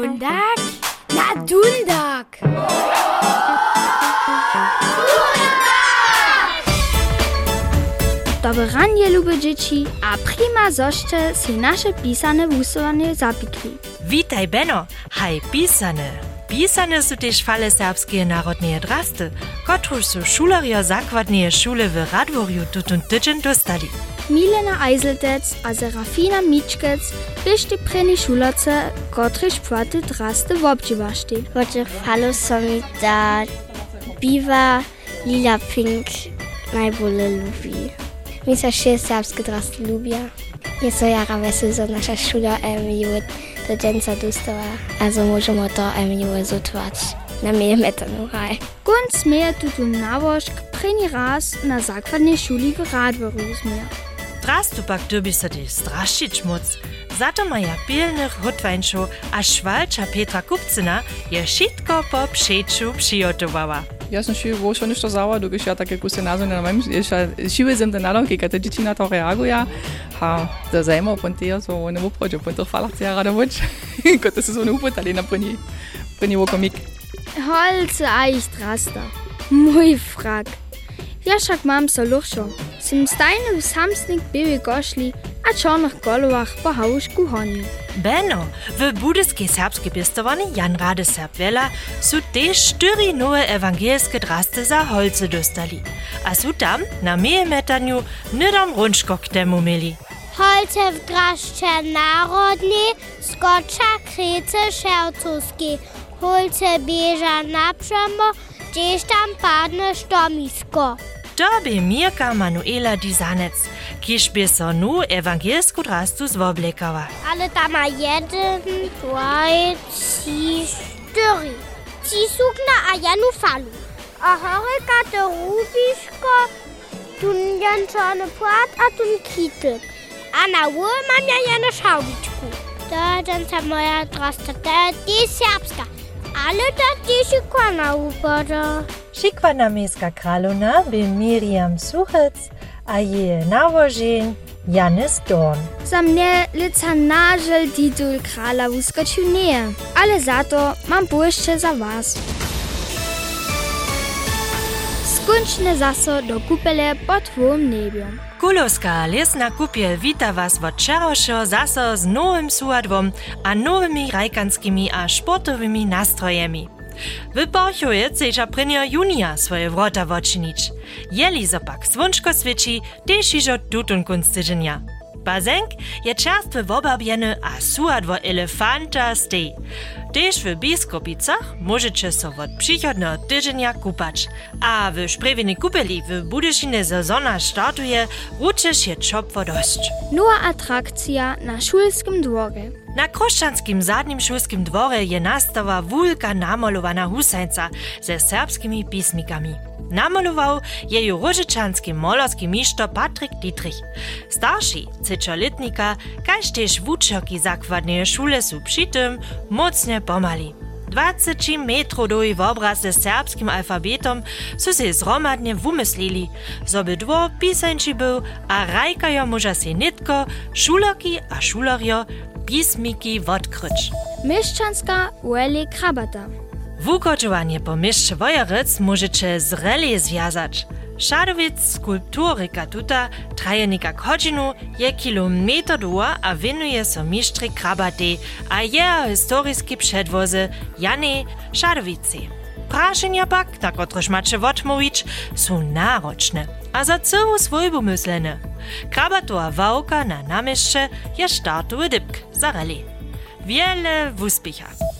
Dundak? Na Dundak! Dobranie lubię dzieci, a prima zoście si nasze pisane wusowanie zapikli. Witaj, Beno. Haj, pisane. Pisane su też fale serbskie narodnie drasty, kotruż su šulerjo zakładnie szule w Radworju tutun tydzień dostali. Milena Eiseltec, a also Serafina Mitschkec, byście preni szulace, kotryś płaty drasty w obdziwaszti. Wodzie falo somi da Biva, lila pink najbole lubi. Misa się serbskie drasty lubia. Nieco jara wesel nasza szula em jut do dżęca dostała, a zo możemy to em jut zutwać. Na mnie metanu haj. Kunst mehr tutun nawoschk preni raz na zakwadnej szuli w Radworusmir. Rastupak dubisati straschičmuc, zato maja pilnych hotwańszu, a szwalcza Petra Kupcyna je szitko po przejściu przygotowała. Ja sam się było już to zała, długo się takie kusy nazwy na moim, jeszcze siły zem ten nalog, kiedy te dzieci na to reagują, a to zajmą pontia, so one upodzą, pontia falacja ja rada moć, kiedy se so one upotali na poni, poni wokomik. Holce eichtraster, mój frak. Ja szak mam so luchszą. Sim stajny w samsnik były goszli, a czarnych golowach po hałuszku honiu. Beno, w budyskiej serbskiej pistowani Jan Rade Serbwela su też cztery nowe ewangelskie drasty za holce dostali. A su tam na milimetraniu nydam rundszkok temu mieli. Holce w draszcze narodnie, skocza krece szercowskie. Holce bieża na przemo, gdzieś tam padne sztomisko. To by Mirka Manuela Dizanec, kiż by so nu ewangelsku drastu zwoblekała. Ale tam ma jeden, dwa, trzy, cztery. Ci sukna a janu falu. A horyka to rubiszko, tun jan czarny płat, a tun kityk. A na ły mam ja jano szałwiczku. To ten moja drasta, to jest serbska. Ale też kłana upada. Šikwana miejska kraluna by Miriam Suchec, a je nawożeń Janis Dorn. Za mnie lica nażel titul krala uskoczył nie, ale za to mam błyszcze za was. Skończne zaso do kupele pod dwóm niebiom. Kulowska lesna kupiel wita was od wczorajszego zaso z nowym suadwom a nowymi rajkanskimi a sportowymi nastrojemi. W Borchuje chcecie prynia junia swoje wrota woczynić. Jeli zopak słonczko świeci, też kunstydzenia. Bazenk je czerstwy wobabieny a suadwo elefanta stej. Też w biskupicach możecie so od przychodnego tydzienia kupać. A w szprewinej kupeli w Budyszine sezona startuje, ruczy się czopwo dość. Nowa atrakcja na szulskim dworze. Na kroszczanskim zadnim szulskim dworze je nastawa wulka namalowana husańca ze serbskimi pismikami. Namaloval je ju rožičanski molarski mišto Patrik Dietrich. Starši cečoletnika, kaj tež vučoki zakladne šule so přitem mocne pomali. 20 metrov doj v obraz s serbskim alfabetom so se zromadne vumyslili, zo by dvo pisanči bil, a rajkajo moža se nitko, šulaki a šularjo, pismiki vodkryč. Miščanska Ueli Krabata. Wukočovanje po mieście Wojeryc możecie z relie związać. Szadowiec skulpturyka tuta traje hodźinu, je kilometr długa, a winuje so mistry krabaty, a je historiskie przedwozy Jany Szadowicy. Praszenia pak, tak otroż macie odmówić, są naroczne, a za całą swojbu myślene. Krabatowa wałka na namieście je startowy dybk za rally. Wiele wuspiecha! Dundak!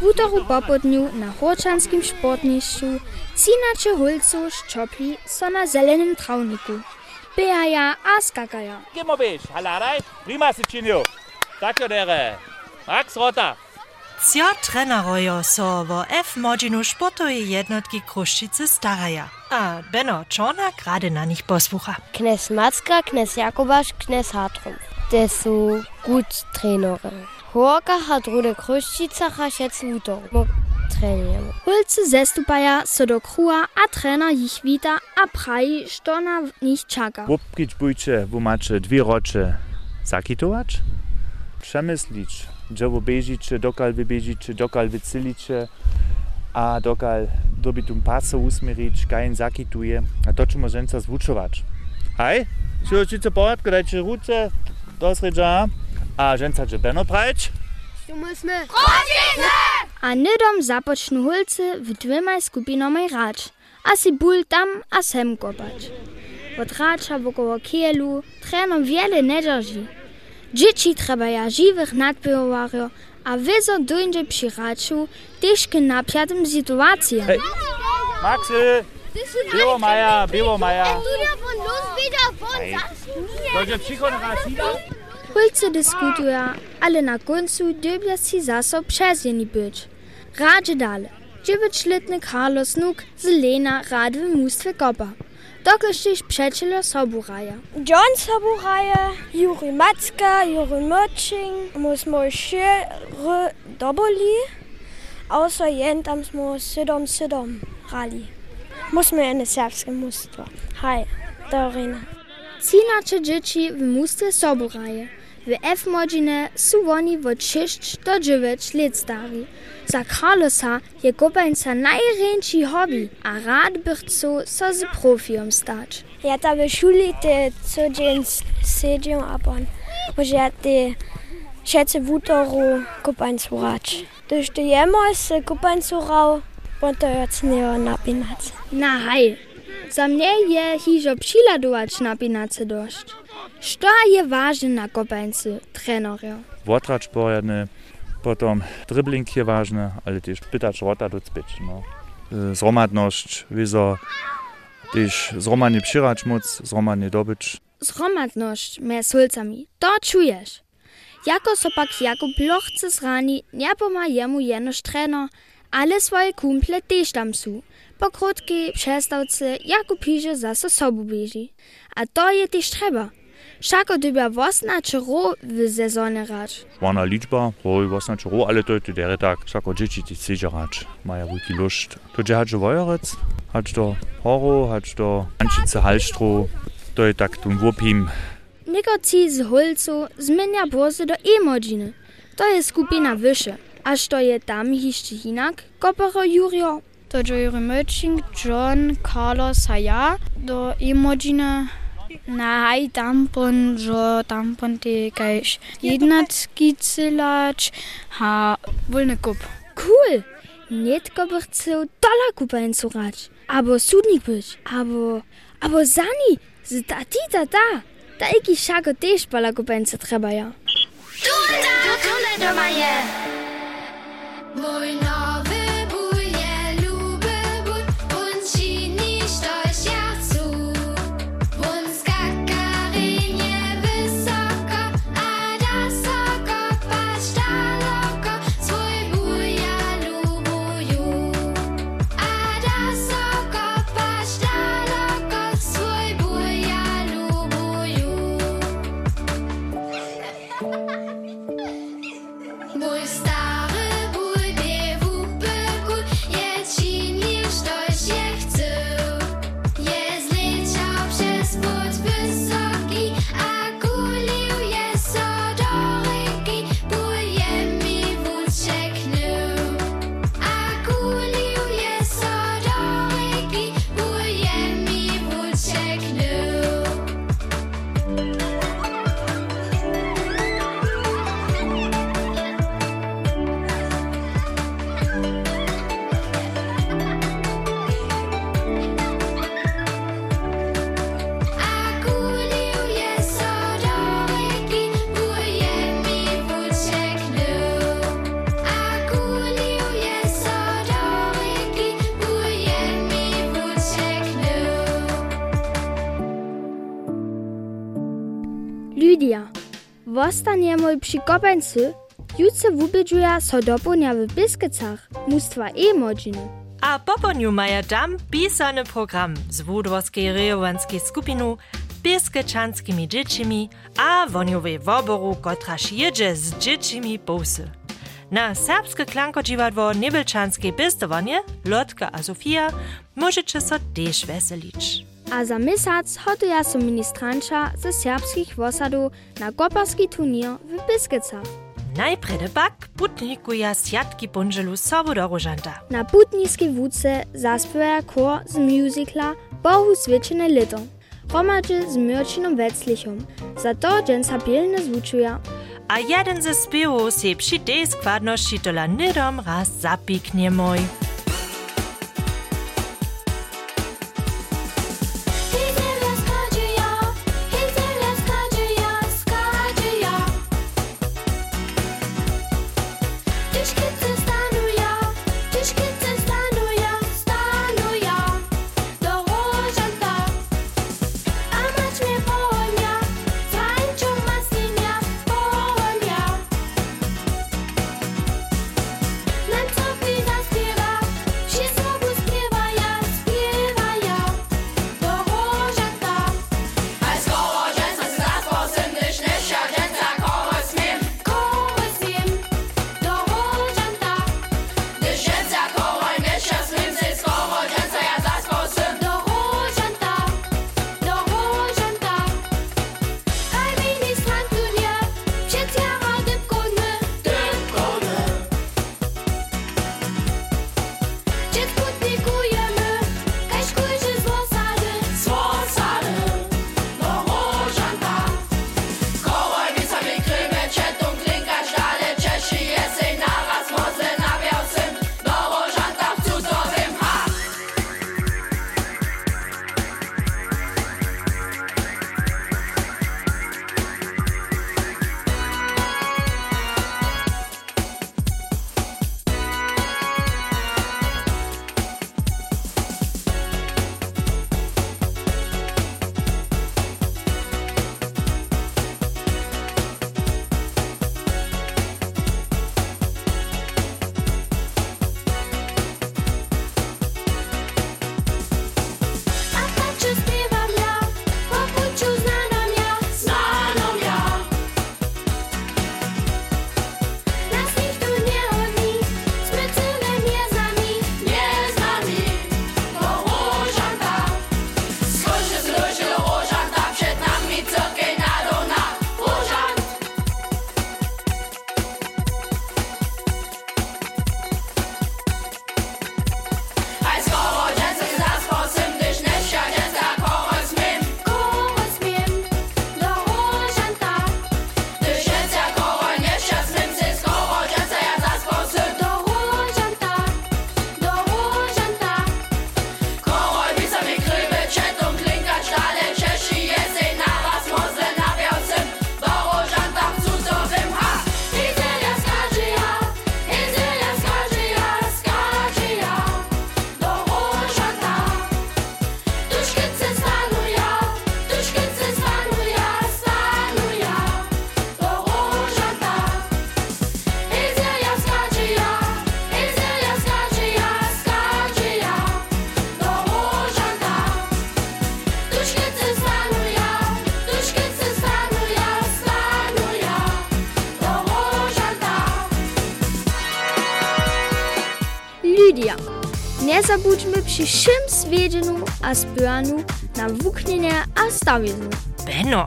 W útoru popodniu na Horčanskim sportnišću cinače hulcu ščopli so na zelenym trawniku. Bejaja a skakaja. Gimo biš, haladaj, prima si činil. Tako dere. Max Rota. Cio trenerojo so wo F modzinu sportowej jednotki Kruszczycy staraja. A Benno Czornak rady na nich posłucha. Knes Macka, Knes Jakobaš, Knes Hartrum. To są gut Trainere. Horka hat Rude Kruščica hašec útor. Mo trenujemy. Hulce zestupaja so do krua a trener ich wita a praji, što na nich čaka. Wupkić bójcie, wo macie dwie rocze zakitować, przemyslić, gdzie wo bežicie, dokal wy bežicie, dokal wy cylicie, a dokal dobitum paso usmerić, kajen zakituje, a to czemu rzęca zwuczować. Hej, siłocice porядku, dajcie ruce do sredża, a rzęca dże beno prać. A nidom započnu hulce w dwymaj skupinomaj racz, a si ból tam a sem kopać. Od racza wokoło kielu trenom wiele nie drży. Dzieci trzeba ja żywych nadbywario, a wyzo dojdzie przy raczu też k napiatym sytuacjom. Von los, wieder von Dobrze, przychodź na chwilę. Hulce dyskutuje, ale na końcu dybia si zaso przezjeni być. Radzie dalej. Dziewięćletny Carlos Nuk z Lena radwy mnóstwo kopa. Dokądś przyjaciela Soburaja. John Soburaja, Juri Matzka, Juri Mörching, mus się doboli, außer jentam mus sydom sydom rali. Musimy na serbskie mnóstwo. Hi, Dorina. Cinacze dzieci w mustwie soburaje. W F-modzine su woni od 6 do 9 lat stari. Za Carlosa je hobby, a rad by chcą so z profiom stać. Ja ta w szuli te co dzień siedział, a on może ja te w útoru kupańcu rać. Gdyż to jemo se kupańcu rał, on to nie napinać. Na hej, za mnie je hižo přiladować na pinace dość. Što je ważne na kopańcy, trenerio? Wortracz pojadny, potom dribbling je ważne, ale też pytać rota do cpić, no. Y, Zromadność, wieso, też zromadnie przyrać móc, zromadnie dobyć. Zromadność me z hulcami, to czujesz. Jako so pak Jakub lochce zrani, nie poma jemu jenoż trener, ale swoje kumple też tam su. Po krótkiej przestawce Jakub pisze zase sobu bieži. A to je też trzeba. Szako dybia wosna czy ro w sezonie rać. Wana liczba, oj, właśnie ro, ale to jest der tak, szako dzieci ci chcecie rać, maja wiki lust. To gdzie hadże wojerec, hadż do horo, hadż do ančice halstro, to je tak tum wupim. Negoci z hulcu zmienia bosy do emodziny. To je skupina wyższe. A što je tam jeszcze inak? Kopero Jurio. do Joey Merching, John, Carlos Haya, do Imogina, Nahai tampon jo tampon te kaiš. Jedna skicelač, ha volne kup. Cool! Netko bych chcel dola kupa in surač. Abo sudnik byš. Abo, abo zani, zda ti ta ta. ich iki šako tež pala kupa in se treba ja. Tunda! Tunda doma je! Moj no. Wostaniemy przy kopańcy, jutce wubydżuja so dopołnia w Biskicach, mustwa e modziny. A poponiu maja tam pisany program z Wódworskiej rejowanskiej skupinu biskyczanskimi dziećmi a woniowej woboru, kotraż jedzie z dziećmi pousy. Na serbskie klankodziwadło Niebelczanskie Pistowanie, Lotka a Sofia możecie so też weselić. A za misac hotuja so ministranča ze serbskich wosadów na koparski turnier w Biskicach. Najprede pak putnikuja sjatki punželu sobu do rožanta. Na putniskiej wódce zaspiewa chor z musicala Bohu Zwyczajne Lito. Romadźe z Mürčinom Wetzlichom. Za to dżęca bielne zvučuja. A jeden ze spiewów se przy tej składności tola nidom raz zapiknie mój. Czym swiedzienu a spyanu na wuknienie a stawiznu. Benno,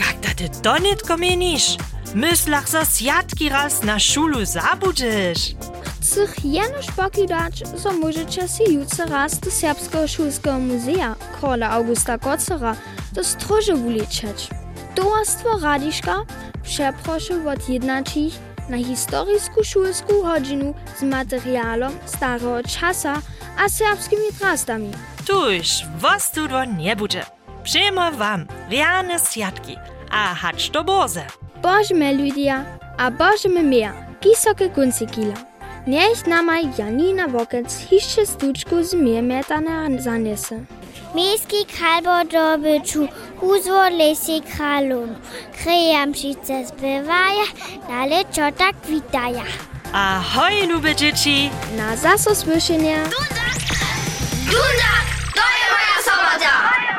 jak da ty to nitko menisz? Myslach so sjatki raz na szulu zabudzisz. Chcych jenoż pokidać, so możecie si jutro raz do Serbskiego Szulskiego Muzea Króla Augusta Gocera do Stroże uliczeć. Towarstwo Radiszka przeproszy od jednaczich na historysku szulską godzinu z materialom starego czasa a serbskimi trastami. Tuż, was tu do nie bude. Przyjmo wam riane sjatki, a hacz do boze. Bożme Lydia, a Bożme mehr, kisoke kuncikila. Niech namaj Janina Wokec hiszcze stuczku z miermetane zanese miejski albo dobyciu, huzło lesie kralun. Krejamszice zbywaja, ale ciota kwitaja. Ahoj, lube dzieci! Na zasłyszenia! Dunda! Dunda! To jest moja sobota!